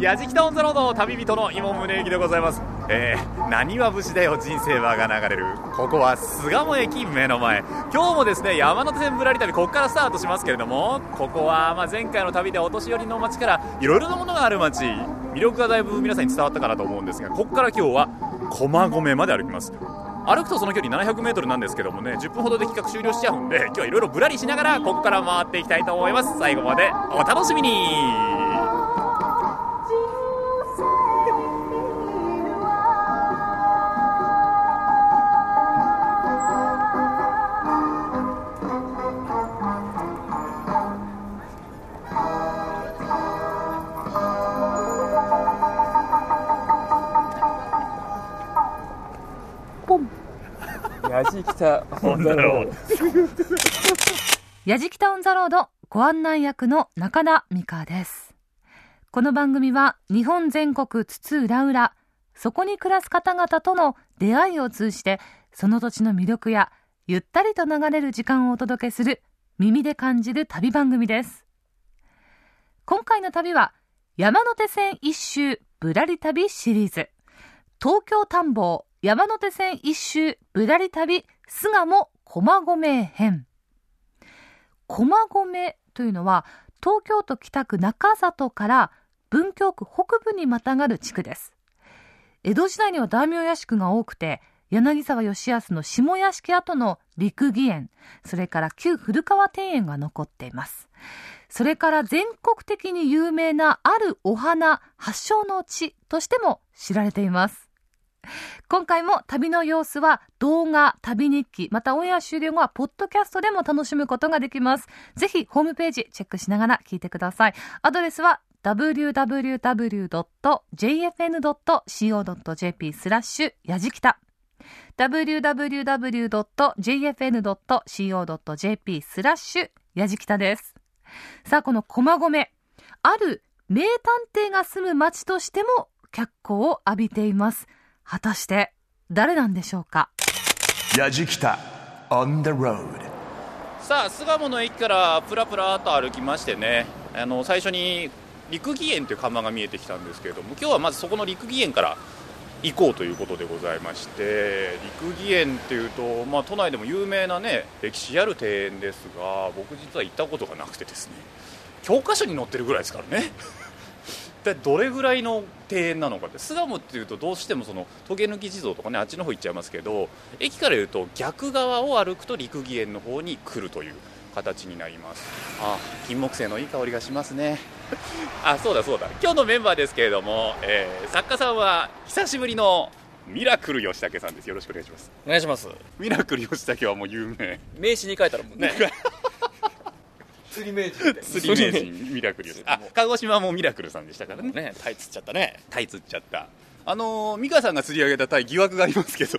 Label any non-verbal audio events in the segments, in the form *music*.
やじきたオンザロード旅人の今宗行でございます。えー、何は無事だよ人生はが流れる。ここは巣鴨駅目の前。今日もですね山手線ぶらり旅ここからスタートしますけれどもここはまあ前回の旅でお年寄りの街からいろいろなものがある街魅力がだいぶ皆さんに伝わったかなと思うんですがここから今日は駒込まで歩きます。歩くとその距離 700m なんですけどもね10分ほどで企画終了しちゃうんで今日はいろいろぶらりしながらここから回っていきたいと思います。最後までお楽しみに。やじきたオンザロード。やじきたオンザロードご案内役の中田美香です。この番組は日本全国津々浦々、そこに暮らす方々との出会いを通じて、その土地の魅力やゆったりと流れる時間をお届けする耳で感じる旅番組です。今回の旅は山手線一周ぶらり旅シリーズ。東京探訪山手線一周ぶらり旅巣鴨駒込編。駒込というのは東京都北区中里から文京区北部にまたがる地区です。江戸時代には大名屋敷が多くて、柳沢義康の下屋敷跡の陸義園、それから旧古川庭園が残っています。それから全国的に有名なあるお花発祥の地としても知られています。今回も旅の様子は動画、旅日記、またオンエア終了後はポッドキャストでも楽しむことができます。ぜひホームページチェックしながら聞いてください。アドレスは www.jfn.co.jp スラッシュやじきた www.jfn.co.jp スラッシュやじきたです。さあ、この駒込、ある名探偵が住む町としても脚光を浴びています。果たして誰なんでしょうか？やじきた on the road さあ巣鴨の駅からプラプラと歩きましてね。あの最初に陸義園という看板が見えてきたんですけれども今日はまずそこの陸義園から行こうということでございまして陸義園っていうと、まあ、都内でも有名なね歴史ある庭園ですが僕実は行ったことがなくてですね教科書に載ってるぐらいですからねでどれぐらいの庭園なのかって巣鴨っていうとどうしてもそのトゲ抜き地蔵とかねあっちの方行っちゃいますけど駅から言うと逆側を歩くと陸義園の方に来るという形になります。あ金木犀のいい香りがしますね。あそうだそうだ。今日のメンバーですけれども、えー作家さんは久しぶりのミラクル吉武さんです。よろしくお願いします。お願いします。ミラクル吉武はもう有名。名刺に書いたらもんね。*laughs* 釣り名人釣り名人ミラクル吉あ鹿児島もミラクルさんでしたからね。ね、タイつっちゃったね。タイ釣っちゃった。あのー美香さんが釣り上げたタイ疑惑がありますけど。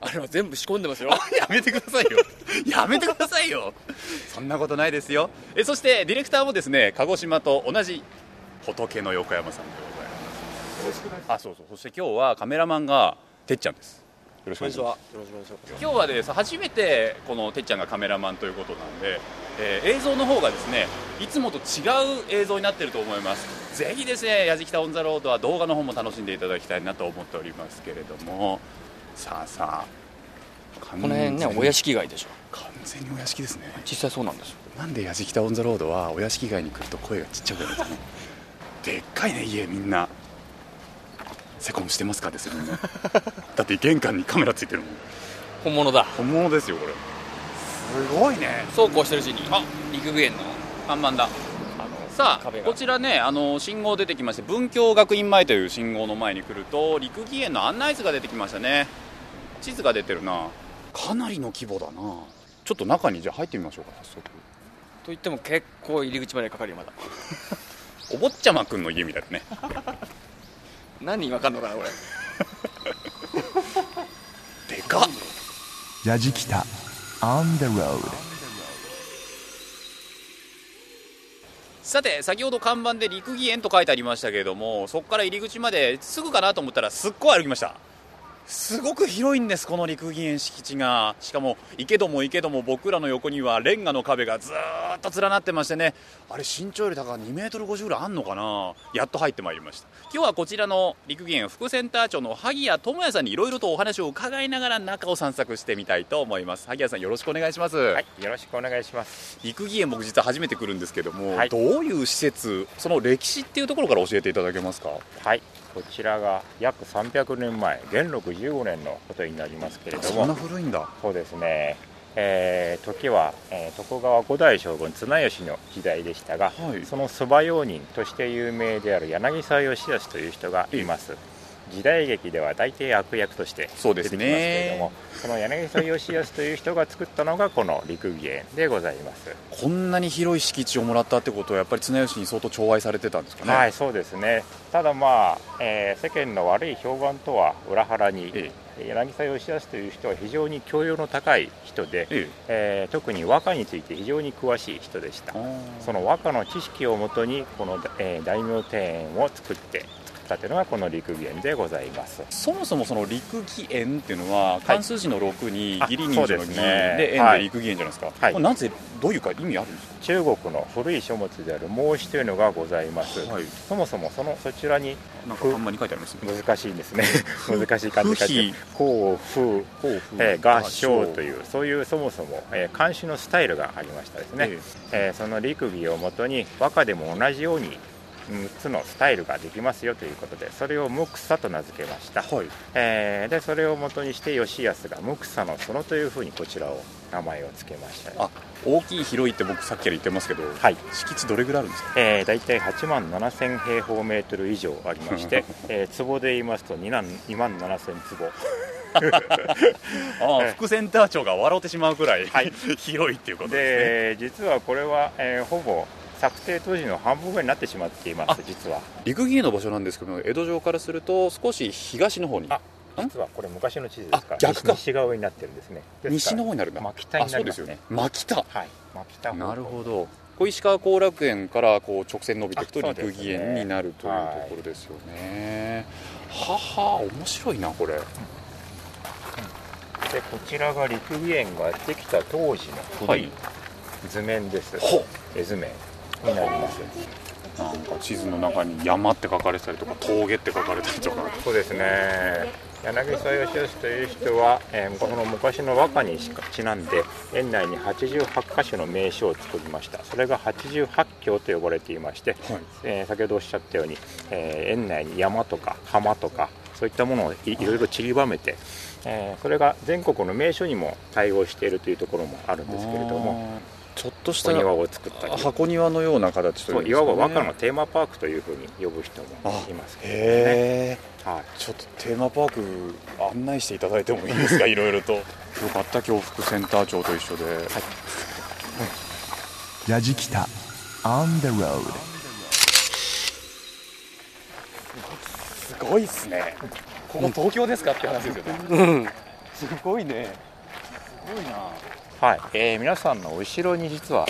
あれは全部仕込んでますよ。*laughs* やめてくださいよ。*laughs* やめてくださいよ。そんなことないですよ。えそしてディレクターもですね鹿児島と同じ仏の横山さんでございます。あそうそう。そして今日はカメラマンがてっちゃんです。よろしくお願いします。今日はです初めてこのてっちゃんがカメラマンということなんで、えー映像の方がですねいつもと違う映像になってると思います。ぜひですね「やじきたオン・ザ・ロード」は動画の方も楽しんでいただきたいなと思っておりますけれども。さあさあここの辺ね、お屋敷街でしょ。完全にお屋敷ですね。実際そうなんです。よ。なんで「やじきたオン・ザ・ロード」はお屋敷街に来ると声がちっちゃくなるんですかね。でっかいね家みんなセコムしてますかですよみんなだって玄関にカメラついてるもん。本物だ。本物ですよこれ。すごいね。そうこうしてるうちに、あ陸具園の、看板だ。あの、さあこちらねあの信号出てきまして文京学院前という信号の前に来ると陸義園の案内図が出てきましたね。地図が出てるな。かなりの規模だな。ちょっと中にじゃあ入ってみましょうか早速。と言っても結構入り口までかかるよ、まだ。*laughs* お坊ちゃまくんの家みたいだね何人わかんのかな、これ。*laughs* でかっ。やじきた on the road さて先ほど看板で陸義園と書いてありましたけれどもそこから入り口まですぐかなと思ったらすっごい歩きましたすごく広いんですこの陸義園敷地が。しかも池ども池ども僕らの横にはレンガの壁がずーっと連なってましてね。あれ身長より高い2メートル50ぐらいあんのかな。やっと入ってまいりました。今日はこちらの陸義園副センター長の萩谷智也さんにいろいろとお話を伺いながら中を散策してみたいと思います。萩谷さんよろしくお願いします、はい、よろしくお願いします。陸義園僕実は初めて来るんですけども、はい。どういう施設その歴史っていうところから教えていただけますか？はい、こちらが約300年前、元禄15年のことになりますけれどそんなも、古いんだそうですね。えー時は、えー徳川五代将軍綱吉の時代でしたが、はいそのそば用人として有名である柳沢義康という人がいます。時代劇では大抵悪役としてそうです出てきますけれどねも、その柳沢義康という人が作ったのがこの陸義園でございます。こんなに広い敷地をもらったってことはやっぱり綱吉に相当寵愛されてたんですかねはい、そうですね。ただまあ、えー世間の悪い評判とは裏腹に、え柳沢義康という人は非常に教養の高い人で、ええ。ー特に和歌について非常に詳しい人でした。その和歌の知識をもとにこの、えー大名庭園を作って作ったというのがこの陸義園でございます。そもそもその陸義園っていうのは漢数字の6にあ義理人情の義ですねで陸義園じゃないですか、はい。これなぜどういうか意味あるんです中国の古い書物である孟子というのがございます。かはい。そもそもそのそちらになんか看板に書いてありますね。難しいんですね。*laughs* 難しい漢字書いて不比。甲風合唱というそう。いうそもそも、えー監視のスタイルがありましたですね、ええ。ーその陸儀をもとに和歌でも同じように6つのスタイルができますよということでそれを無草と名付けました、はい。えーでそれをもとにして吉安が無草の園というふうにこちらを名前を付けました。あ大きい広いって僕さっきから言ってますけど、はい。敷地どれぐらいあるんですか？えー、大体8万7000平方メートル以上ありまして、*laughs* えー坪で言いますと2万2万7000坪。ああ副センター長が笑ってしまうくらい、はい。*laughs* 広いっていうことですね。で実はこれは、えーほぼ策定当時の半分ぐらいになってしまっていまあす実は。陸義園の場所なんですけど江戸城からすると少し東の方に。あ実はこれ昔の地図ですか？らあ逆か。西側になってるんですね。西の方になるんだ。真北になりますね。あそうですよね。真北。はい。真北なるほど。小石川後楽園からこう直線伸びていくと陸義園になるというところですよね、はは面白いなこれ。でこちらが陸義園ができた当時の古い。図面です、ほ絵図面になりますなんか地図の中に山って書かれてたりとか峠って書かれたりとか。そうですね。柳沢義康という人は、えーこの昔の和歌にしかちなんで園内に88箇所の名所を作りました。それが88橋と呼ばれていまして、はい。えー先ほどおっしゃったように、えー園内に山とか浜とかそういったものをいい。ろいろ散りばめて、えーそれが全国の名所にも対応しているというところもあるんですけれどもちょっとしたお庭を作ったり箱庭のような形といそうね。いわば和歌のテーマパークというふうに呼ぶ人もいますけれどもね、へえ。はい。ちょっとテーマパーク案内していただいてもいいですか？*laughs* いろいろと。よかった。今日副センター長と一緒で、やじきた On the road すごいっすね。ここ東京ですか？って話ですよね。すごいね。すごいなはい、えー皆さんの後ろに実は、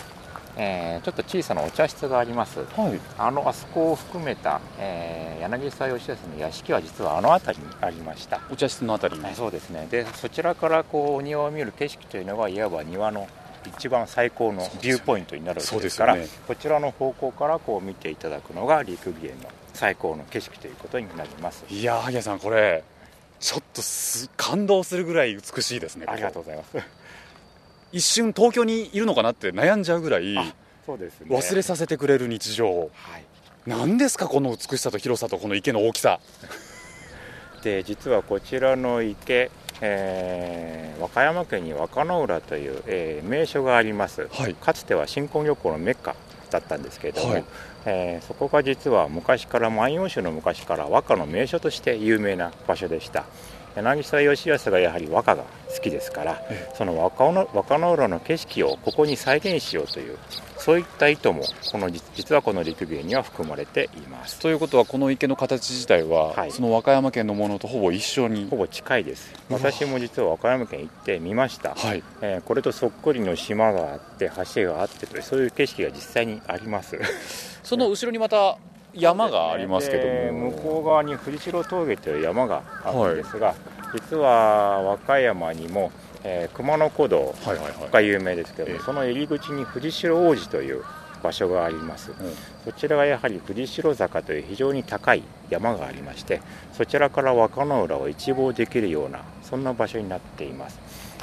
えーちょっと小さなお茶室があります。はい。あのあそこを含めた、えー柳沢義康の屋敷は実はあの辺りにありました、お茶室のあたりに。はいそうですね。でそちらからこうお庭を見る景色というのはいわば庭の一番最高のビューポイントになるわけですからそうですよこちらの方向からこう見ていただくのが陸義園の最高の景色ということになります。いやー萩谷さんこれちょっとす感動するぐらい美しいですねありがとうこございます。こ一瞬東京にいるのかなって悩んじゃうぐらいあそうですね。忘れさせてくれる日常はい。何ですかこの美しさと広さとこの池の大きさ。*laughs* で実はこちらの池、えー和歌山県に和歌の浦という、えー名所があります、はい。かつては新婚旅行のメッカだったんですけれども、はい。えーそこが実は昔から万葉集の昔から和歌の名所として有名な場所でした柳沢義康がやはり和歌が好きですから、えその和歌の和歌の浦の景色をここに再現しようというそういった意図もこの実実はこの陸芸には含まれています。ということはこの池の形自体は、はい。その和歌山県のものとほぼ一緒に？ほぼ近いです。私も実は和歌山県行って見ました、はい。えーこれとそっくりの島があって橋があってというそういう景色が実際にあります。*laughs* その後ろにまた山がありますけどでも、向こう側に藤代峠という山があるんですが、実は和歌山にも、えー熊野古道はいはいはい。が有名ですけども、ええ。その入り口に藤代王子という場所があります、ん。そちらがやはり藤代坂という非常に高い山がありましてそちらから和歌の浦を一望できるようなそんな場所になっています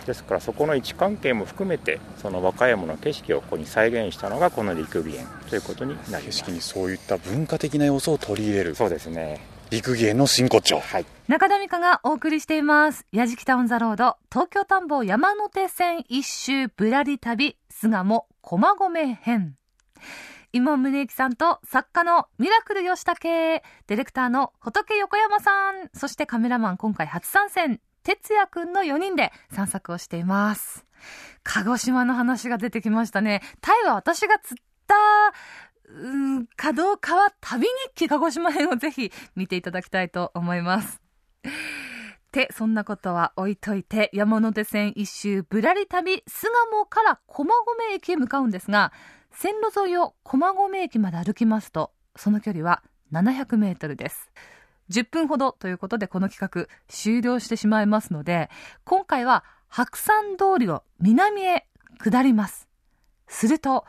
ですからそこの位置関係も含めてその和歌山の景色をここに再現したのがこの陸義園ということになります。景色にそういった文化的な要素を取り入れるそうですね。陸義園の真骨頂はい中田美香がお送りしています。やじきたオンザロード、東京田んぼ山手線一周ぶらり旅、巣鴨駒込編。今宗之さんと作家のミラクル吉武、ディレクターの仏横山さん、そしてカメラマン今回初参戦、哲也くんの4人で散策をしています。鹿児島の話が出てきましたね。タイは私が釣った、うん、稼働川旅日記鹿児島編をぜひ見ていただきたいと思います。て、そんなことは置いといて、山手線一周ぶらり旅、巣鴨から駒込駅へ向かうんですが、線路沿いを駒込駅まで歩きますと、その距離は700メートルです。10分ほどということでこの企画終了してしまいますので、今回は白山通りを南へ下ります。すると、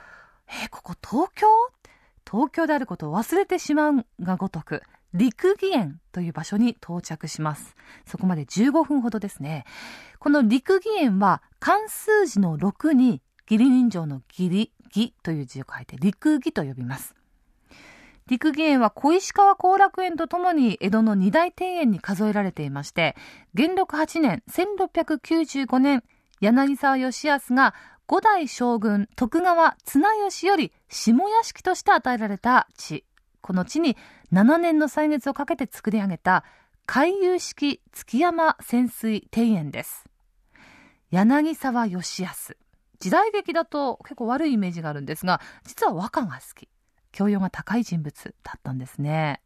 えーここ東京？東京であることを忘れてしまうがごとく、陸義園という場所に到着します。そこまで15分ほどですね。この陸義園は漢数字の6に義理人情の義理、義という字を書いて陸義と呼びます。陸義園は小石川後楽園とともに江戸の二大庭園に数えられていまして、元禄8年1695年、柳沢義康が五代将軍徳川綱吉より下屋敷として与えられた地。この地に7年の歳月をかけて作り上げた回遊式月山潜水庭園です。柳沢義康。時代劇だと結構悪いイメージがあるんですが、実は和歌が好き。教養が高い人物だったんですね。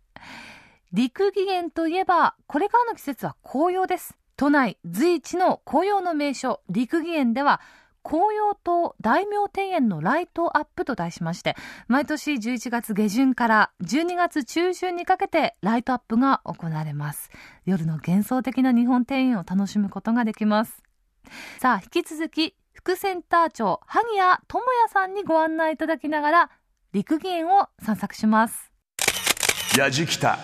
陸義園といえば、これからの季節は紅葉です。都内随一の紅葉の名所、陸義園では、紅葉と大名庭園のライトアップと題しまして、毎年11月下旬から12月中旬にかけてライトアップが行われます。夜の幻想的な日本庭園を楽しむことができます。さあ、引き続き、副センター長、萩谷智也さんにご案内いただきながら、陸義園を散策します。やじきた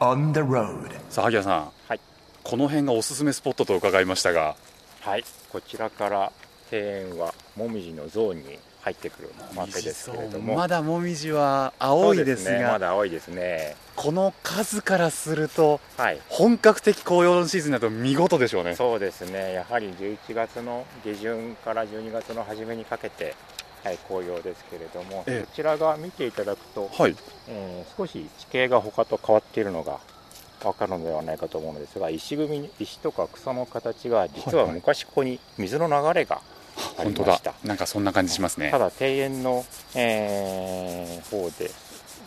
on the road さあ萩谷さん、はい。この辺がおすすめスポットと伺いましたが。はい、こちらから庭園はもみじのゾーンに入ってくるわけですけれども。まだもみじは青いですそうね、まがだ青いですね。この数からするとはい。本格的紅葉のシーズンだと見事でしょうね。そうですね。やはり11月の下旬から12月の初めにかけて、はい、紅葉ですけれども、ええ。こちらが見ていただくと、はい。えー少し地形が他と変わっているのが分かるのではないかと思うのですが石組み石とか草の形が実ははいはい。昔ここに水の流れがあり本当ました、だ。なんかそんな感じしますね。ただ庭園の、えー方で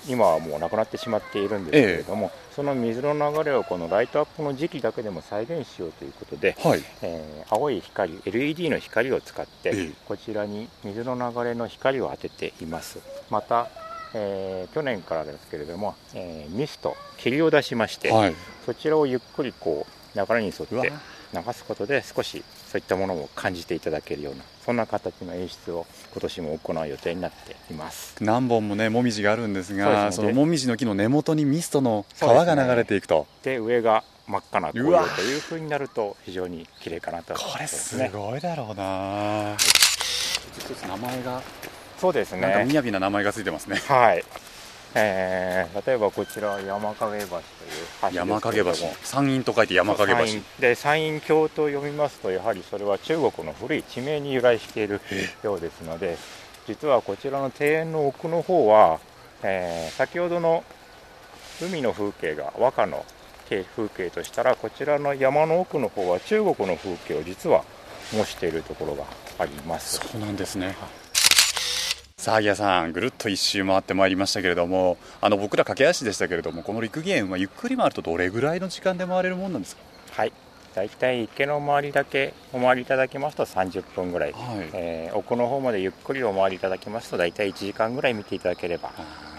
今はもうなくなってしまっているんですけれども、その水の流れをこのライトアップの時期だけでも再現しようということで、はい。えー青い光 LED の光を使って、ええ。こちらに水の流れの光を当てています。また、えー去年からですけれども、えーミスト霧を出しまして、はい。そちらをゆっくりこう流れに沿って流すことで少しそういったものを感じていただけるようなそんな形の演出を今年も行う予定になっています。何本もねもみじがあるんですがそね。のもみじの木の根元にミストの川が流れていくと、で上が真っ赤な紅葉という風になると非常に綺麗かなと。思いこれますねごいだろうな。一つ名前がそうですなんかね雅な名前がついてますね。はい、えー例えばこちら山影橋という橋山影橋。山陰と書いて山影橋。で山陰峡と読みますとやはりそれは中国の古い地名に由来しているようですので実はこちらの庭園の奥の方は、えー先ほどの海の風景が和歌の風景としたらこちらの山の奥の方は中国の風景を実は模しているところがあります。そうなんですねさあ、萩谷さん、ぐるっと一周回ってまいりましたけれども、あの僕ら駆け足でしたけれども、この陸芸園はゆっくり回るとどれぐらいの時間で回れるもんなんですか？はい。大体池の周りだけお回りいただきますと30分ぐらい、はい。えー奥の方までゆっくりお回りいただきますと大体1時間ぐらい見ていただければ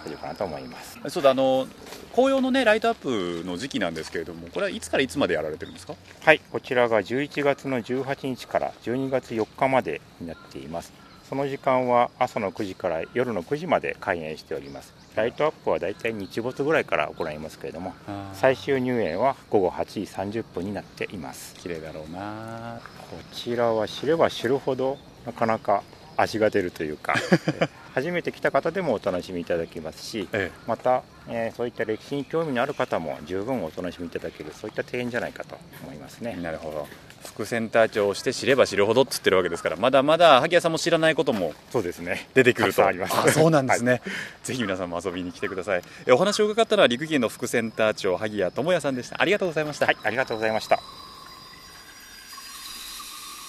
大丈夫かなと思います。そうだあの紅葉のねライトアップの時期なんですけれどもこれはいつからいつまでやられてるんですか？はい。こちらが11月の18日から12月4日までになっていますその時間は朝の9時から夜の9時まで開園しております。ライトアップはだいたい日没ぐらいから行いますけれども最終入園は午後8時30分になっています。綺麗だろうな。こちらは知れば知るほどなかなか味が出るというか。え *laughs* 初めて来た方でもお楽しみいただけますしえまた、えーそういった歴史に興味のある方も十分お楽しみいただけるそういった庭園じゃないかと思いますね。なるほど。副センター長をして知れば知るほどっつってるわけですからまだまだ萩谷さんも知らないこともそうですね。出てくると。あります。あそうなんですね、ぜひ皆さんも遊びに来てください。えお話を伺ったのは陸芸の副センター長萩谷智也さんでした。ありがとうございました、はいありがとうございました。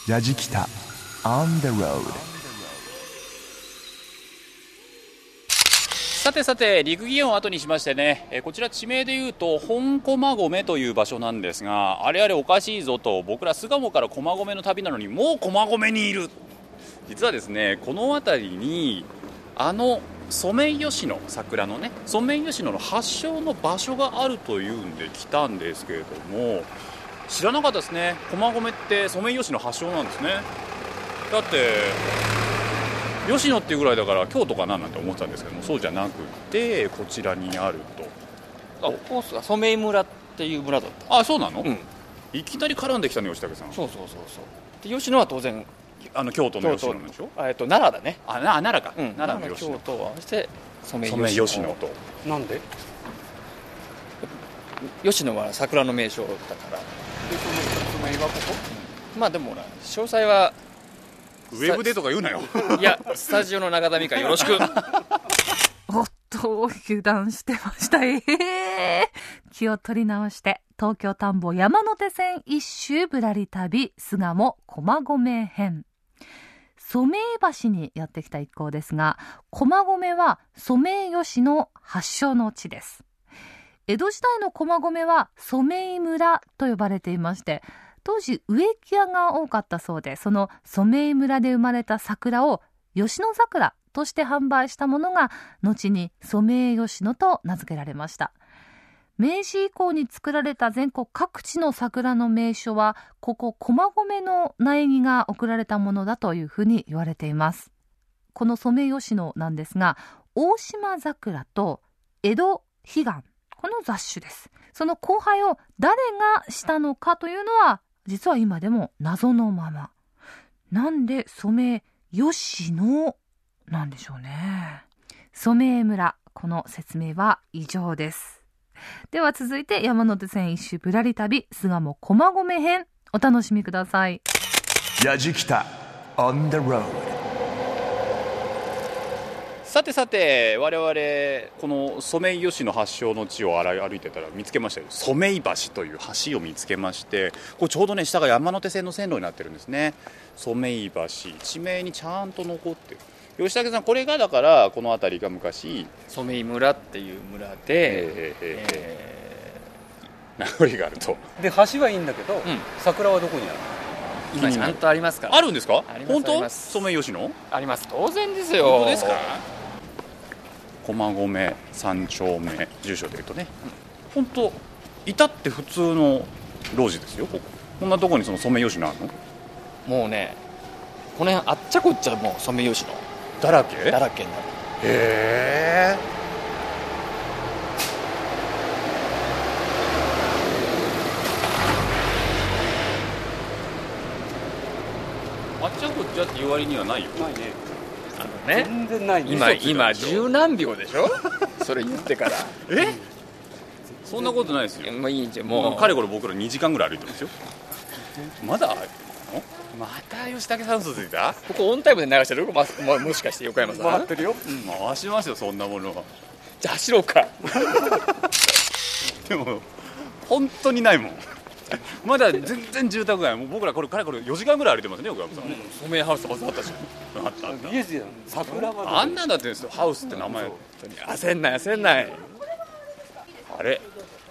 やじきた On the road さてさて陸技園を後にしましてねえこちら地名でいうと本駒込という場所なんですがあれあれおかしいぞと僕ら巣鴨から駒込の旅なのにもう駒込にいる。実はですねこの辺りにあのソメイヨシノ桜のねソメイヨシノの発祥の場所があるというんで来たんですけれども知らなかったですね。駒込ってソメイヨシノ発祥なんですね。だって吉野っていうぐらいだから京都かななんて思ってたんですけどもそうじゃなくてこちらにあると。あコースが染井村っていう村だった。あそうなの、うん。いきなり絡んできたね吉武さん。そうそうそうそう。で吉野は当然あの京都の吉野でしょ？あえっと奈良だね。あな奈良か、うん。奈良の吉野。京都を合わせて染井ソメイヨシノと。なんで？吉野は桜の名所だから。でそのその絵がこ？まあでもほら詳細はウェブでとか言うなよいやスタジオの中田美香よろしくおっと、油断してました。ええ気を取り直して、東京田んぼ山手線一周ぶらり旅、巣鴨駒込編。ソメイ橋にやってきた一行ですが、駒込はソメイヨシの発祥の地です。江戸時代の駒込は染井村と呼ばれていまして、当時植木屋が多かったそうで、その染井村で生まれた桜を吉野桜として販売したものが、後に染井吉野と名付けられました。明治以降に作られた全国各地の桜の名所は、ここ駒込の苗木が贈られたものだというふうに言われています。この染井吉野なんですが、大島桜と江戸彼岸、この雑種です。その交配を誰がしたのかというのは、実は今でも謎のまま。なんで染井吉野なんでしょうね。染井村、この説明は以上です。では続いて山手線一周ぶらり旅、巣鴨駒込編、お楽しみください。やじきた On the road さてさて我々このソメイヨシノ発祥の地を歩いてたら見つけましたよ。ソメイ橋という橋を見つけましてこれちょうどね下が山手線の線路になってるんですね。ソメイ橋。地名にちゃんと残ってる。吉武さんこれがだからこの辺りが昔染井村っていう村で、えーえーえ名残があると。で橋はいいんだけど、ん。桜はどこにある？ー今ちゃんとありますから。あるんですか？本当？ソメイヨシノあります。当然ですよ。本当ですか？駒込三丁目住所でいうとね。本当至って普通の路地ですよここ。こんなとこにそのソメイヨシノあるの？もうねこの辺あっちゃこっちゃもう染井吉野だらけ？だらけになる。へえ。あっちゃこっちゃって言う割にはないよ。ないねね。全然ないね。今今十何秒でしょ？*laughs* それ言ってから。え？そんなことないですよ。もういいんじゃんももう。うかれこれ僕ら2時間ぐらい歩いてますよ。まだまた吉武さん嘘ついた？ここオンタイムで流してるまももしかして横山さん？回ってるよ。回しますよそんなもの。はじゃあ走ろうか。*laughs* でも本当にないもん *laughs* まだ全然住宅街もう僕らこれかれこれ4時間ぐらい歩いてますね横山さん、染井ハウスバズったじゃんあったあった。イエスやん。桜まであんなんだってハウスって名前。焦んない焦んない。あれ。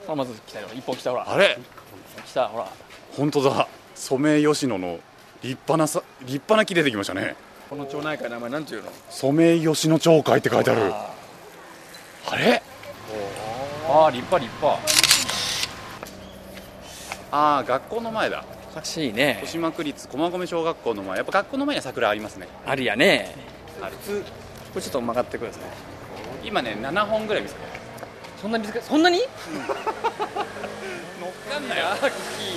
あまず来たよ。一本来たほら。あれ。来たほら。本当だ。染井吉野の立派なさ立派な木出てきましたね。この町内会の名前なんていうの？染井吉野町会って書いてある。あ。あれ？ああ立派立派ああ学校の前だ。おかしいね。豊島区立駒込小学校の前。やっぱ学校の前には桜ありますね。あるやね。ある。これちょっと曲がってください。今ね7本ぐらい見つけた。そんなにそんなに？乗っかんなよ。ラッキ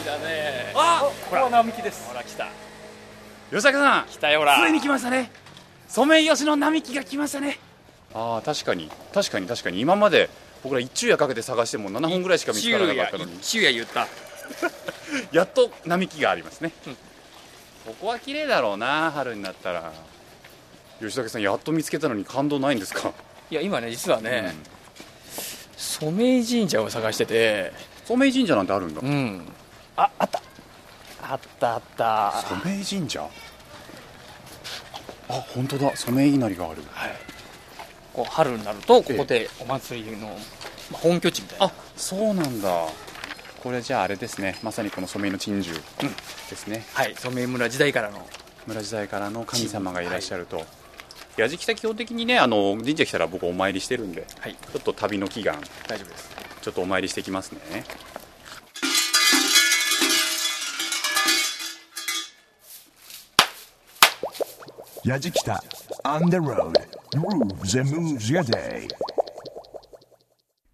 ーだね。あこれは並木です。ほら来た。吉高さん来たよほら。ついに来ましたね。ソメイヨシノ並木が来ましたね。ああ確かに。確かに確かに。今まで僕ら一昼夜かけて探しても7本ぐらいしか見つからなかったのに。一夜言った *laughs* やっと並木がありますね、うんここは綺麗だろうな春になったら。吉武さんやっと見つけたのに感動ないんですか？いや今ね実はね、染井神社を探してて。ソメイ神社なんてあるんだ？うん。ああった。あったあった。ソメイ神社？あ本当だ。ソメイ稲荷がある。はい。こう春になるとここでお祭りの、まあ、本拠地みたいな。あそうなんだこれじゃああれですね。まさにこのソメイの珍獣ですね、はい。染井村時代からの。村時代からの神様がいらっしゃると、矢敷北基本的にねあの神社来たら僕お参りしてるんではい。ちょっと旅の祈願。大丈夫です。ちょっとお参りしてきますね。やじきた On the road. Grooves and moves your day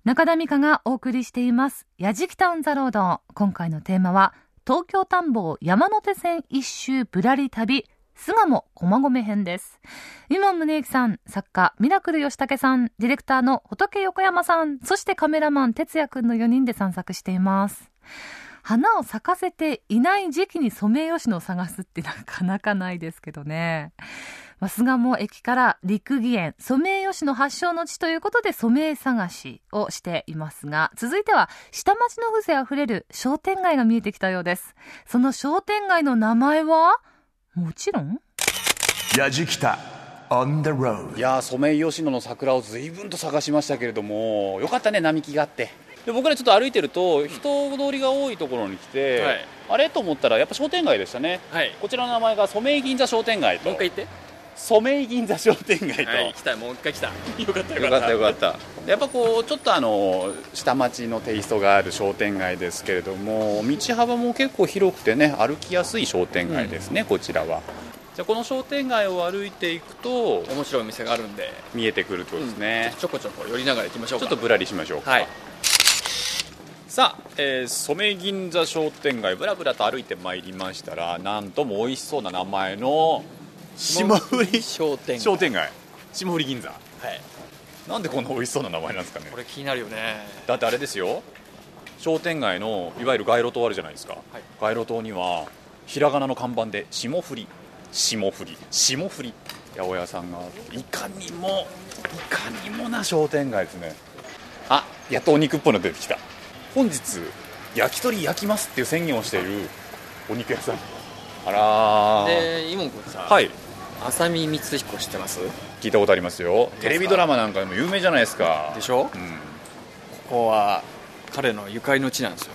中田美香がお送りしています「やじきたオン・ザ・ロード」今回のテーマは東京さんぽ山手線一周ぶらり旅。巣鴨駒込編です。今宗行さん作家ミラクル吉武さんディレクターの仏横山さんそしてカメラマン哲也くんの4人で散策しています。花を咲かせていない時期にソメイヨシノを探すってなかなかないですけどね。まあ巣鴨駅から陸義園、ソメイヨシノ発祥の地ということでソメイ探しをしていますが、続いては下町の風情あふれる商店街が見えてきたようです。その商店街の名前は？もちろん。やじきた On the road いやーソメイヨシノの桜を随分と探しましたけれどもよかったね並木があって。で僕らちょっと歩いてると人通りが多いところに来て、はい。あれ？と思ったらやっぱ商店街でしたね。はい。こちらの名前がソメイ銀座商店街と。もう一回言っソメイ銀座商店街と、てはい来たもう一回来た。よかったよかった。よかったやっぱこうちょっとあの下町のテイストがある商店街ですけれども道幅も結構広くてね歩きやすい商店街ですね、こちらは。じゃあこの商店街を歩いていくと面白いお店があるんで。見えてくるとですね、ちょこちょこ寄りながら行きましょうか。ちょっとぶらりしましょうか。はい。さあ、えー、染銀座商店街ぶらぶらと歩いてまいりましたらなんとも美味しそうな名前の霜降り。商店街。商店街。霜降り銀座。はい。なんでこんな美味しそうな名前なんですかね。これ気になるよね。だってあれですよ。商店街のいわゆる街路灯あるじゃないですか、街路灯にはひらがなの看板で霜降り。霜降り。霜降り。八百屋さんがいかにもいかにもな商店街ですね。あやっとお肉っぽいの出てきた。本日焼き鳥焼きますっていう宣言をしているお肉屋さん。あらー。でイモン君さはい浅見光彦知ってます？聞いたことありますよ。テレビドラマなんかでも有名じゃないですか。でしょ？うん。ここは彼のゆかりの地なんですよ。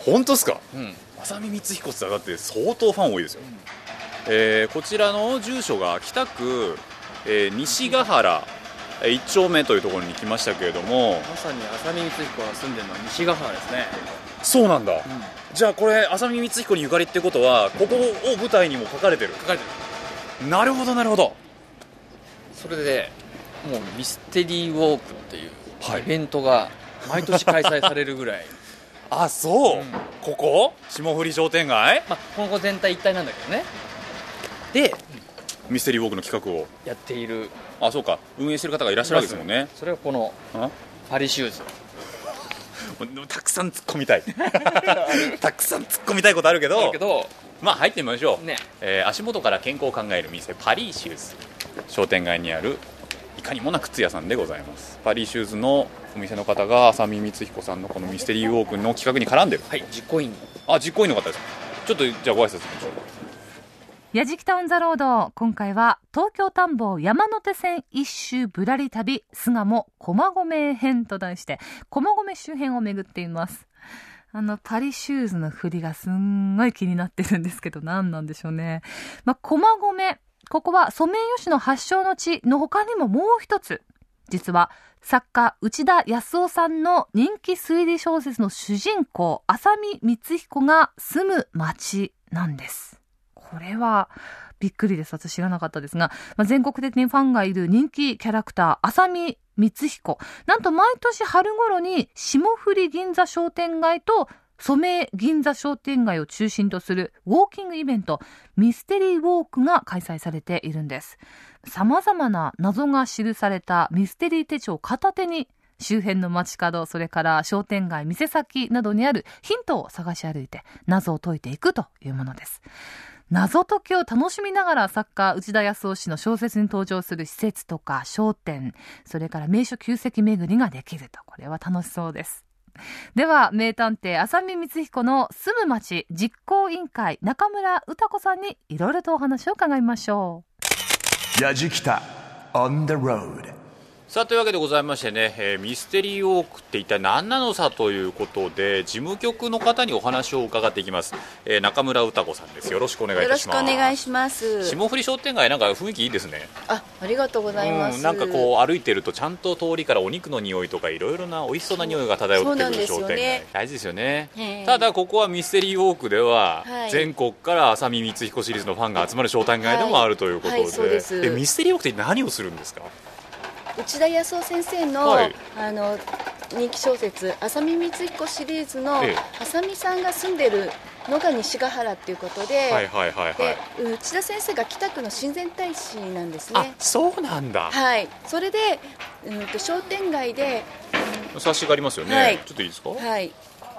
本当ですか？うん。浅見光彦さんだって相当ファン多いですよ、えーこちらの住所が北区、えー西ヶ原えー1丁目というところに来ましたけれども。まさに浅見光彦が住んでるのは西ヶ原ですね。そうなんだ、じゃあこれ浅見光彦にゆかりってことはここを舞台にも書かれてる？書かれてるなるほどなるほど。それでもうミステリーウォークっていうはい。イベントが毎年開催されるぐらい、*laughs* あそう、うん。ここ？霜降り商店街？まあ、この全体一体なんだけどね。でミステリーウォークの企画を。やっている。あそうか。運営してる方がいらっしゃるわけですもんね。それがこのあ？パリシューズ。*laughs* もうたくさん突っ込みたい。*laughs* たくさん突っ込みたいことあるけど。だけどまあ入ってみましょう、ね。えー足元から健康を考える店パリーシューズ。商店街にあるいかにもな靴屋さんでございます。パリーシューズのお店の方が浅見光彦さんのこのミステリーウォークの企画に絡んでる。はい実行委員。あ実行委員の方です。ちょっとじゃあご挨拶しましょう。やじきたオンザロード今回は東京田んぼ山手線一周ぶらり旅巣鴨駒込編と題して駒込周辺を巡っていますあのパリシューズの振りがすんごい気になってるんですけど何なんでしょうね。まあ駒込。ここはソメイヨシノ発祥の地の他にももう一つ。実は作家内田康夫さんの人気推理小説の主人公浅見光彦が住む町なんです。これはびっくりです。私知らなかったですが、まあ、全国的にファンがいる人気キャラクター浅見光彦。なんと毎年春頃に霜降り銀座商店街と染銀座商店街を中心とするウォーキングイベントミステリーウォークが開催されているんです。様々な謎が記されたミステリー手帳を片手に周辺の街角、それから商店街、店先などにあるヒントを探し歩いて謎を解いていくというものです。謎解きを楽しみながら作家内田康夫氏の小説に登場する施設とか商店、それから名所旧跡巡りができると。これは楽しそうです。では、名探偵浅見光彦の住む町実行委員会中村歌子さんにいろいろとお話を伺いましょう。やじきた on the road さあというわけでございましてね、えーミステリーウォークって一体何なのさということで事務局の方にお話を伺っていきます、えー中村歌子さんです。よろしくお願いいよろしくおたします願いします。霜降り商店街なんか雰囲気いいですね。あ、ありがとうございます。うん、なんかこう歩いてるとちゃんと通りからお肉の匂いとかいろいろな美味しそうな匂いが漂ってくる商店街。大事ですよね。ええ。ただここはミステリーウォークでは、はい。全国から浅見光彦シリーズのファンが集まる商店街でもあるということで,、はいはいです。ミステリーウォークって何をするんですか？内田康夫先生の、はい。あの人気小説浅見光彦シリーズの、ええ。浅見さんが住んでるのが西ヶ原っていうことで、はいはいはいはい。で内田先生が北区の親善大使なんですあね。そうなんだ。はい、それで、うん、と商店街で、冊子がありますよね、はい。ちょっといいですか、はい、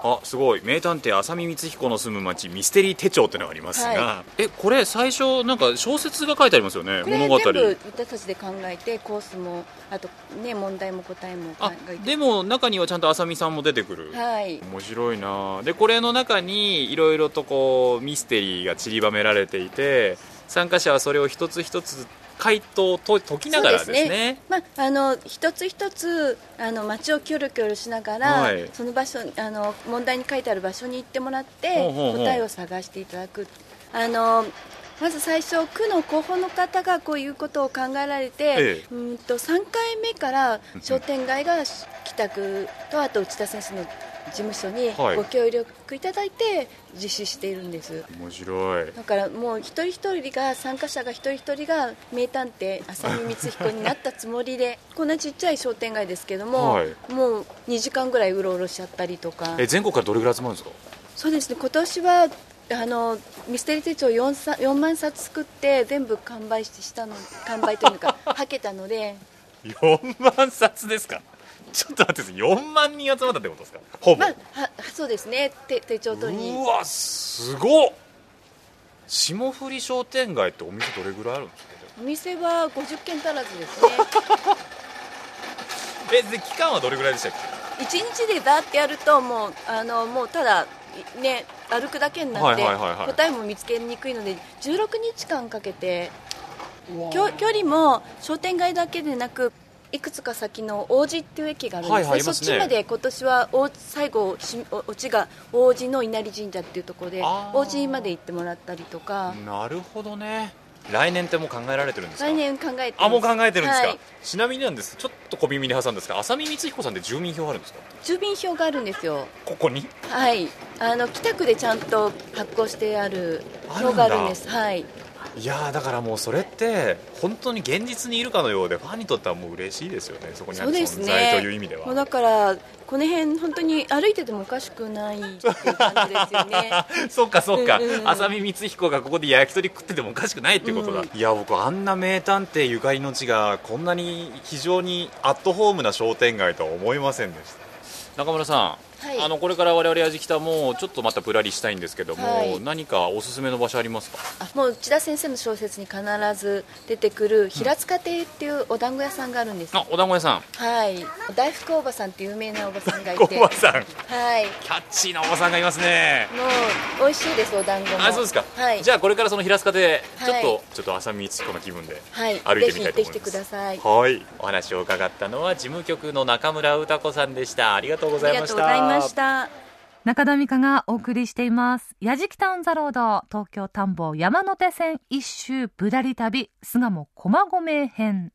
あすごい。名探偵浅見光彦の住む町ミステリー手帳ってのがありますが、はえこれ最初なんか小説が書いてありますよねこれ物語。全部私たちで考えてコースもあとね問題も答えも考あえて。でも中にはちゃんと浅見さんも出てくる、はい。面白いな。でこれの中にいろいろとこうミステリーが散りばめられていて参加者はそれを一つ一つ回答と解きながらですね。まあ、あの一つ一つあの街をキョロキョロしながら、はい。その場所あの問題に書いてある場所に行ってもらって答えを探していただく。あのまず最初区の候補の方がこういうことを考えられて、ええ。うんと3回目から商店街が北区とあと内田先生の事務所にはい。ご協力いただいて実施しているんです。面白い。だからもう一人一人が参加者が一人一人が名探偵浅見光彦になったつもりで *laughs* こんなちっちゃい商店街ですけども、はい。もう2時間ぐらいうろうろしちゃったりとか。え全国からどれぐらい集まるんですか？そうですね。今年はあのミステリー手帳 4, さ4万冊作って全部完売したの完売というか *laughs* はけたので。4万冊ですか？ちょっと待ってください。4万人集まったってことですか？ほぼ、まあはそうですね。手手帳取りに。うわすごっ。霜降り商店街ってお店どれぐらいあるんですか？お店は50軒足らずですね。*laughs* えで期間はどれぐらいでしたっけ？1日でだってやるともうあのもうただね歩くだけになって、答えも見つけにくいので16日間かけてきょ距離も商店街だけでなくいくつか先の王子っていう駅があるんですね,、はいはいそっちまで今年は王最後しおオチが王子の稲荷神社っていうところで王子まで行ってもらったりとか。なるほどね。来年ってもう考えられてるんですか？来年考えてあもう考えてるんですか、はい。ちなみになんです。ちょっと小耳に挟んですが浅見光彦さんって住民票あるんですか？住民票があるんですよ。ここに？はい。あの北区でちゃんと発行してある票があるんです。はいいやーだからもうそれって本当に現実にいるかのようでファンにとってはもう嬉しいですよねそこにある存在ねという意味では。もうだからこの辺本当に歩いててもおかしくないっていう感じですよね。*laughs* そうかそうか、うん浅見光彦がここで焼き鳥食っててもおかしくないっていうことだ、うん。いや僕あんな名探偵ゆかりの地がこんなに非常にアットホームな商店街とは思いませんでした。中村さん、はい。あのこれから我々やじきたもちょっとまたぶらりしたいんですけども、はい。何かおすすめの場所ありますか？あもう内田先生の小説に必ず出てくる平塚亭っていうお団子屋さんがあるんです、あお団子屋さん。はい。大福おばさんって有名なおばさんがいおてばさん。はい。キャッチーなおばさんがいますね。もう美味しいですお団子も。あそうですか、はい。じゃあこれからその平塚でちょっと、はい。ちょっと浅見光彦の気分ではい。歩いてみたいと思います。ぜひ行ってきてください。はい。お話を伺ったのは事務局の中村歌子さんでした。ありがとうございましたました中田美香がお送りしています。やじきタウンザロード、東京田んぼ山手線一周ぶらり旅、巣鴨駒込編。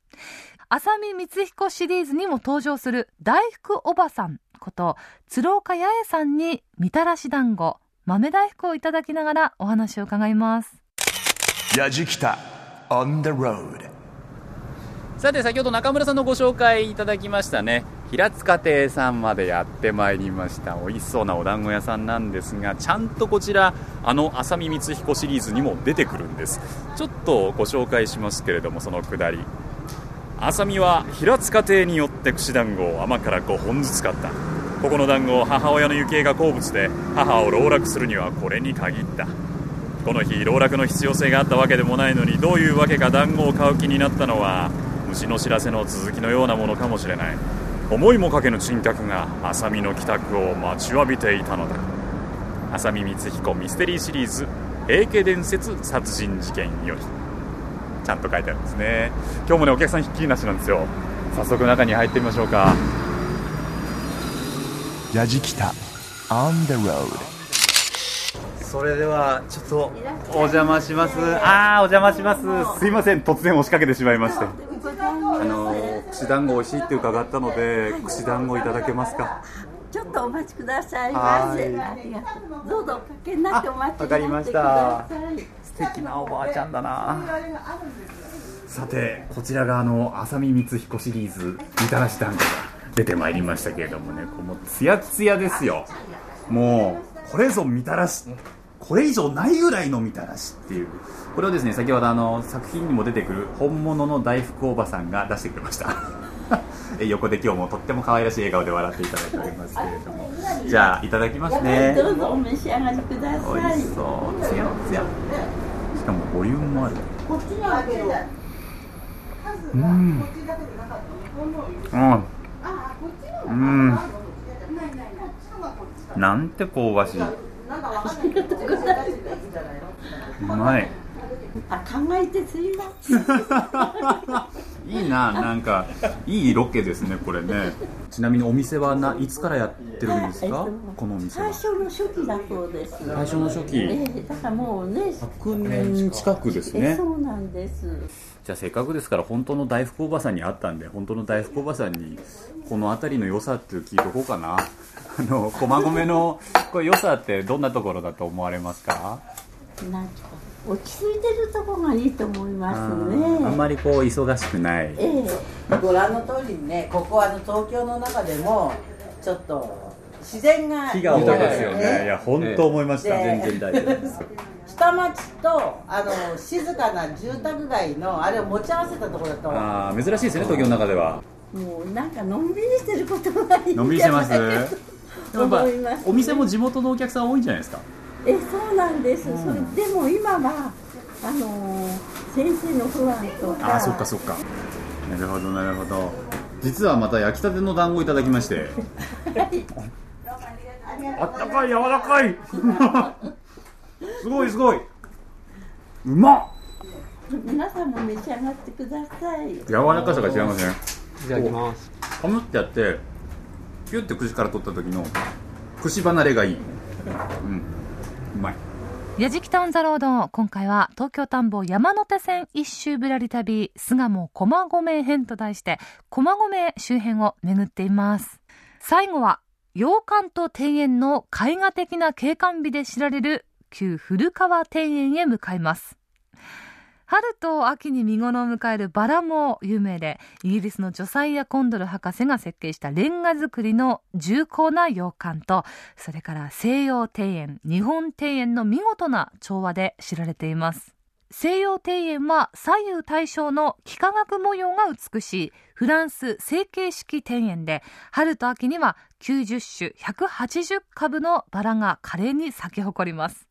浅見光彦シリーズにも登場する大福おばさんこと鶴岡八重さんにみたらし団子豆大福をいただきながらお話を伺いますやじきた on the road さて先ほど中村さんのご紹介いただきましたね。平塚亭さんまでやってまいりました。美味しそうなお団子屋さんなんですがちゃんとこちらあの浅見光彦シリーズにも出てくるんです。ちょっとご紹介しますけれどもそのくだり。浅見は平塚亭によって串団子を甘から5本ずつ買った。ここの団子を母親の行方が好物で母を籠絡するにはこれに限った。この日籠絡の必要性があったわけでもないのにどういうわけか団子を買う気になったのは虫の知らせの続きのようなものかもしれない。思いもかけぬ珍客が浅見の帰宅を待ちわびていたのだ。浅見光彦ミステリーシリーズ「平家伝説殺人事件」より。ちゃんと書いてあるんですね。今日もねお客さんひっきりなしなんですよ。早速中に入ってみましょうか。やじきた。On the road それではちょっとお邪魔します。あーお邪魔します。すいません突然押しかけてしまいまして串団子美味しいって伺ったので串団子いただけますか？ちょっとお待ちくださいまはいせ。ありがとう。どうぞおかけになってお待ちわかりました。素敵なおばあちゃんだなさてこちらがあの浅見光彦シリーズみたらし団子が出てまいりましたけれどもねこのツヤツヤですよもうこれぞみたらしこれ以上ないぐらいのみたらしっていうこれをですね先ほどあの作品にも出てくる本物の大福おばさんが出してくれました。*laughs* え横で今日もとっても可愛らしい笑顔で笑っていただいておりますけれども。じゃあいただきますね。どうぞお召し上がりくだ美さい。味し。そうつやつやしかもボリュームもある。こっちにあうん。うん。なんて香ばしいうまいあ、考えてすいません。いいななんかいいロケですねこれね。ちなみにお店はないつからやってるんですか？このお店最は初の初期だそうです。最初の初期？ええだからもうね。100年近くですね。えそうなんです。じゃあせっかくですから本当の大福おばさんに会ったんで本当の大福おばさんにこの辺りの良さって聞いとこうかな。*laughs* あの駒込のこれ良さってどんなところだと思われますか？なんか落ち着いてるところがいいと思いますあんね。まりこう忙しくない。ええ。ご覧の通りにねここはあの東京の中でもちょっと自然が日が豊かですよね。ね。いや本当思いました、で全然大丈夫です *laughs* 下町とあの静かな住宅街のあれを持ち合わせたところだと。あー珍しいですね東京の中では。もうなんかのんびりしてることがいいんじゃないのんびりして *laughs* ます。お店も地元のお客さん多いんじゃないですかえそうなんです、それでも今はあのー先生の不安とか。あーそっかそっか。なるほどなるほど。実はまた焼きたての団子いただきまして。あったかい柔らかい。すごいすごい。うまっ。皆さんも召し上がってください。柔らかさが違いますねいただきます。ハムってやってピュッて串から取った時の串離れがいい。うんうまい。やじきたオンザロード今回は東京田んぼ山手線一周ぶらり旅巣鴨駒込編と題して駒込周辺を巡っています。最後は洋館と庭園の絵画的な景観美で知られる旧古川庭園へ向かいます。春と秋に見頃を迎えるバラも有名でイギリスのジョサイア・コンドル博士が設計したレンガ造りの重厚な洋館とそれから西洋庭園日本庭園の見事な調和で知られています。西洋庭園は左右対称の幾何学模様が美しいフランス成形式庭園で春と秋には90種180株のバラが華麗に咲き誇ります。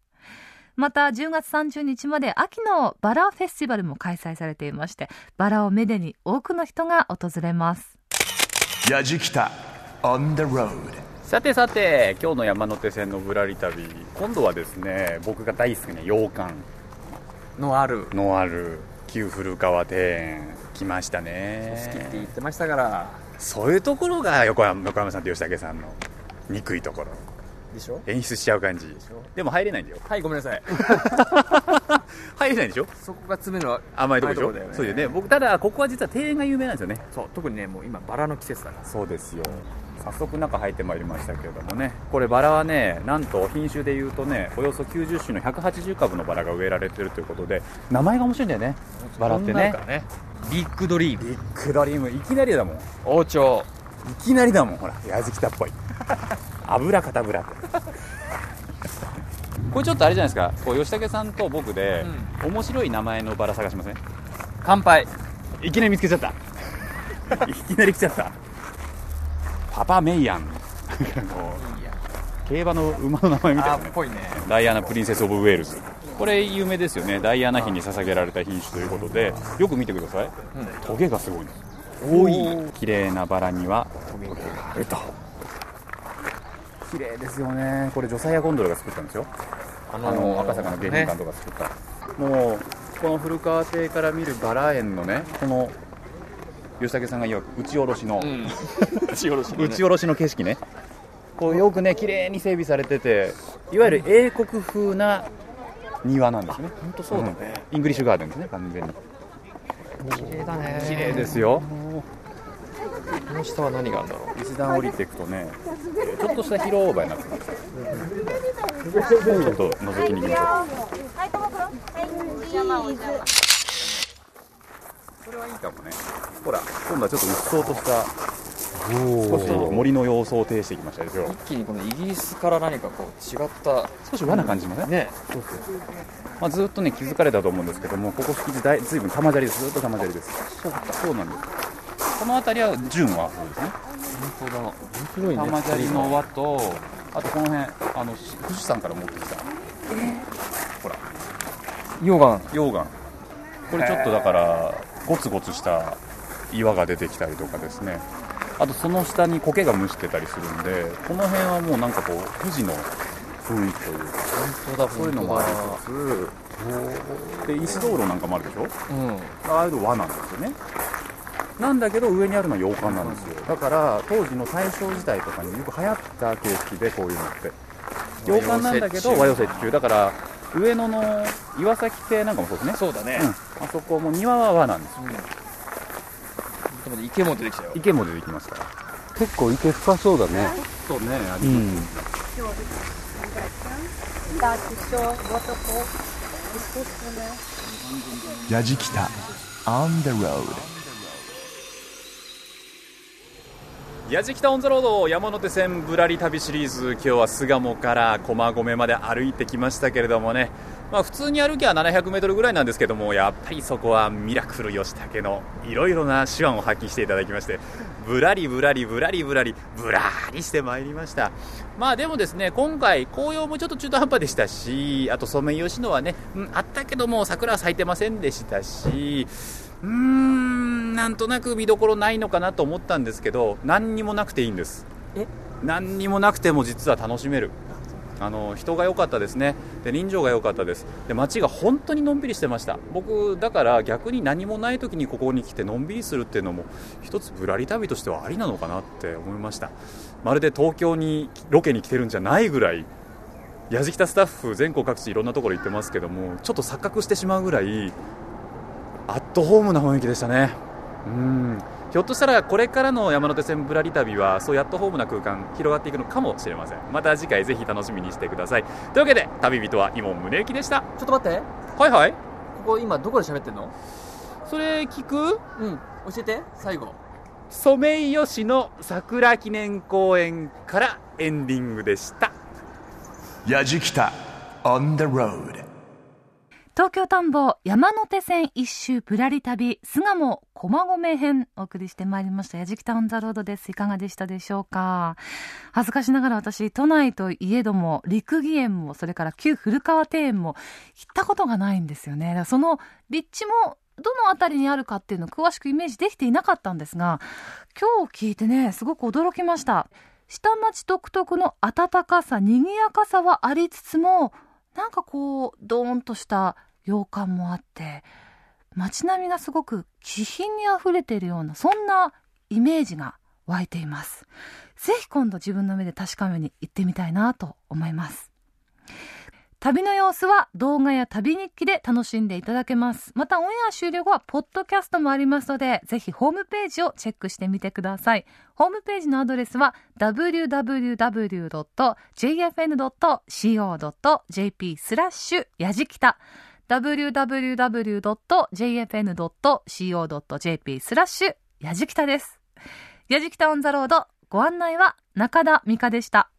また10月30日まで秋のバラフェスティバルも開催されていましてバラをめでに多くの人が訪れます。やじきた on the road さてさて今日の山手線のぶらり旅今度はですね僕が大好きな洋館。のあるのある旧古川庭園来ましたね。好きって言ってましたから。そういうところが横山横山さんと吉武さんの憎いところでしょ？演出しちゃう感じ。でも入れないんだよ。はいごめんなさい。*laughs* 入れないでしょ？そこが詰めの甘いとこでしょ？ね。そうよね。僕ただここは実は庭園が有名なんですよね。そう特にねもう今バラの季節だから。そうですよ。早速中入ってまいりましたけれどもね。これバラはねなんと品種でいうとねおよそ90種の180株のバラが植えられてるということで名前が面白いんだよね。バラってね。ねビッグドリーム。ビッグドリーム。いきなりだもん。い王朝。きなりだもんほら。やじきたっぽい。*laughs* 油かたぶらってこれちょっとあれじゃないですか。こう吉武さんと僕で、面白い名前のバラ探しません？乾杯。いきなり見つけちゃった。いきなり来ちゃった。パパメイヤン。競馬の馬の名前みたいな。ねね。ダイアナ・プリンセス・オブ・ウェールズ。これ有名ですよね。ダイアナ妃に捧げられた品種ということでよく見てください、トゲがすごいんです。多い綺麗なバラにはトゲがあると。綺麗ですよね。これジョサイア・ゴンドルが作ったんですよああの赤坂の迎賓館とか作った、もうこの古川邸から見るバラ園のねこの吉武さんが言う打ち下ろしの、*laughs* 打ち下ろし打ち下ろしの景色ね。こうよくね綺麗に整備されてていわゆる英国風な庭なんですね。本当そうだね、イングリッシュガーデンですね完全に。綺麗だね。綺麗ですよこの下は何があるんだろう？一段降りていくとねちょっとした広場になってます。ちょっと覗きに行きましょう。これはいいかもね。ほら今度はちょっとうっそうとした少し森の様相を呈してきましたですよ一気にこのイギリスから何かこう違った少し和な感じもね。ね。まあ、ずっとね気づかれたと思うんですけどもここ敷地大ずいぶん玉砂利です。ずっと玉砂利です。そうそうなんですこの辺りは純和そうですね。本当だ。面白いね玉砂利の輪とあとこの辺あの富士山から持ってきた。ほら。溶岩。溶岩。これちょっとだからゴツゴツした岩が出てきたりとかですね。あとその下に苔が蒸してたりするんでこの辺はもうなんかこう富士の雰囲気というか。本当だそういうのもありつつ。で石灯籠なんかもあるでしょ？うん。ああいうの和なんですよねなんだけど上にあるのは洋館なんですよ。だから当時の大正時代とかによく流行った形式でこういうのって。洋館なんだけど和洋折衷。だから上野の岩崎邸なんかもそうですね。そうだね、うん、あそこも庭は和なんですよ。池も出てきたよ。池も出てきますから結構池深そうだね。そうねありうん。やじきた。On the road やじきたオンザロード山手線ぶらり旅シリーズ今日は巣鴨から駒込まで歩いてきましたけれどもね。まあ普通に歩きは700メートルぐらいなんですけどもやっぱりそこはミラクル吉武のいろいろな手腕を発揮していただきましてぶらりぶらりぶらりぶらりぶらりしてまいりましたまあでもですね今回紅葉もちょっと中途半端でしたしあとソメイヨシノはね、うん、あったけども桜は咲いてませんでしたしうーんなんとなく見どころないのかなと思ったんですけど何にもなくていいんです。何にもなくても実は楽しめる。あの人が良かったですね。で人情が良かったです。で街が本当にのんびりしてました。僕だから逆に何もない時にここに来てのんびりするっていうのも一つぶらり旅としてはありなのかなって思いました。まるで東京にロケに来てるんじゃないぐらいやじきたスタッフ全国各地いろんなところ行ってますけどもちょっと錯覚してしまうぐらいアットホームな雰囲気でしたねうん。ひょっとしたらこれからの山手線ぶらり旅はそういうアットホームな空間広がっていくのかもしれません。また次回ぜひ楽しみにしてください。というわけで旅人は今宗行でした。ちょっと待って。はいはい。ここ今どこで喋ってんの？それ聞く？うん。教えて。最後。ソメイヨシノ桜記念公園からエンディングでした。やじきた On the road 東京田んぼ山手線一周ぶらり旅巣鴨駒込編お送りしてまいりましたやじきたオンザロードです。いかがでしたでしょうか？恥ずかしながら私都内といえども陸義園もそれから旧古川庭園も行ったことがないんですよね。その立地もどの辺りにあるかっていうのを詳しくイメージできていなかったんですが今日聞いてねすごく驚きました。下町独特の温かさ賑やかさはありつつもなんかこうドーンとした洋館もあって街並みがすごく気品にあふれているようなそんなイメージが湧いていますぜひ今度自分の目で確かめに行ってみたいなと思います旅の様子は動画や旅日記で楽しんでいただけます。またオンエア終了後はポッドキャストもありますので、ぜひホームページをチェックしてみてください。ホームページのアドレスは www.jfn.co.jp スラッシュやじきた www.jfn.co.jp スラッシュやじきたです。やじきたオンザロードご案内は中田美香でした。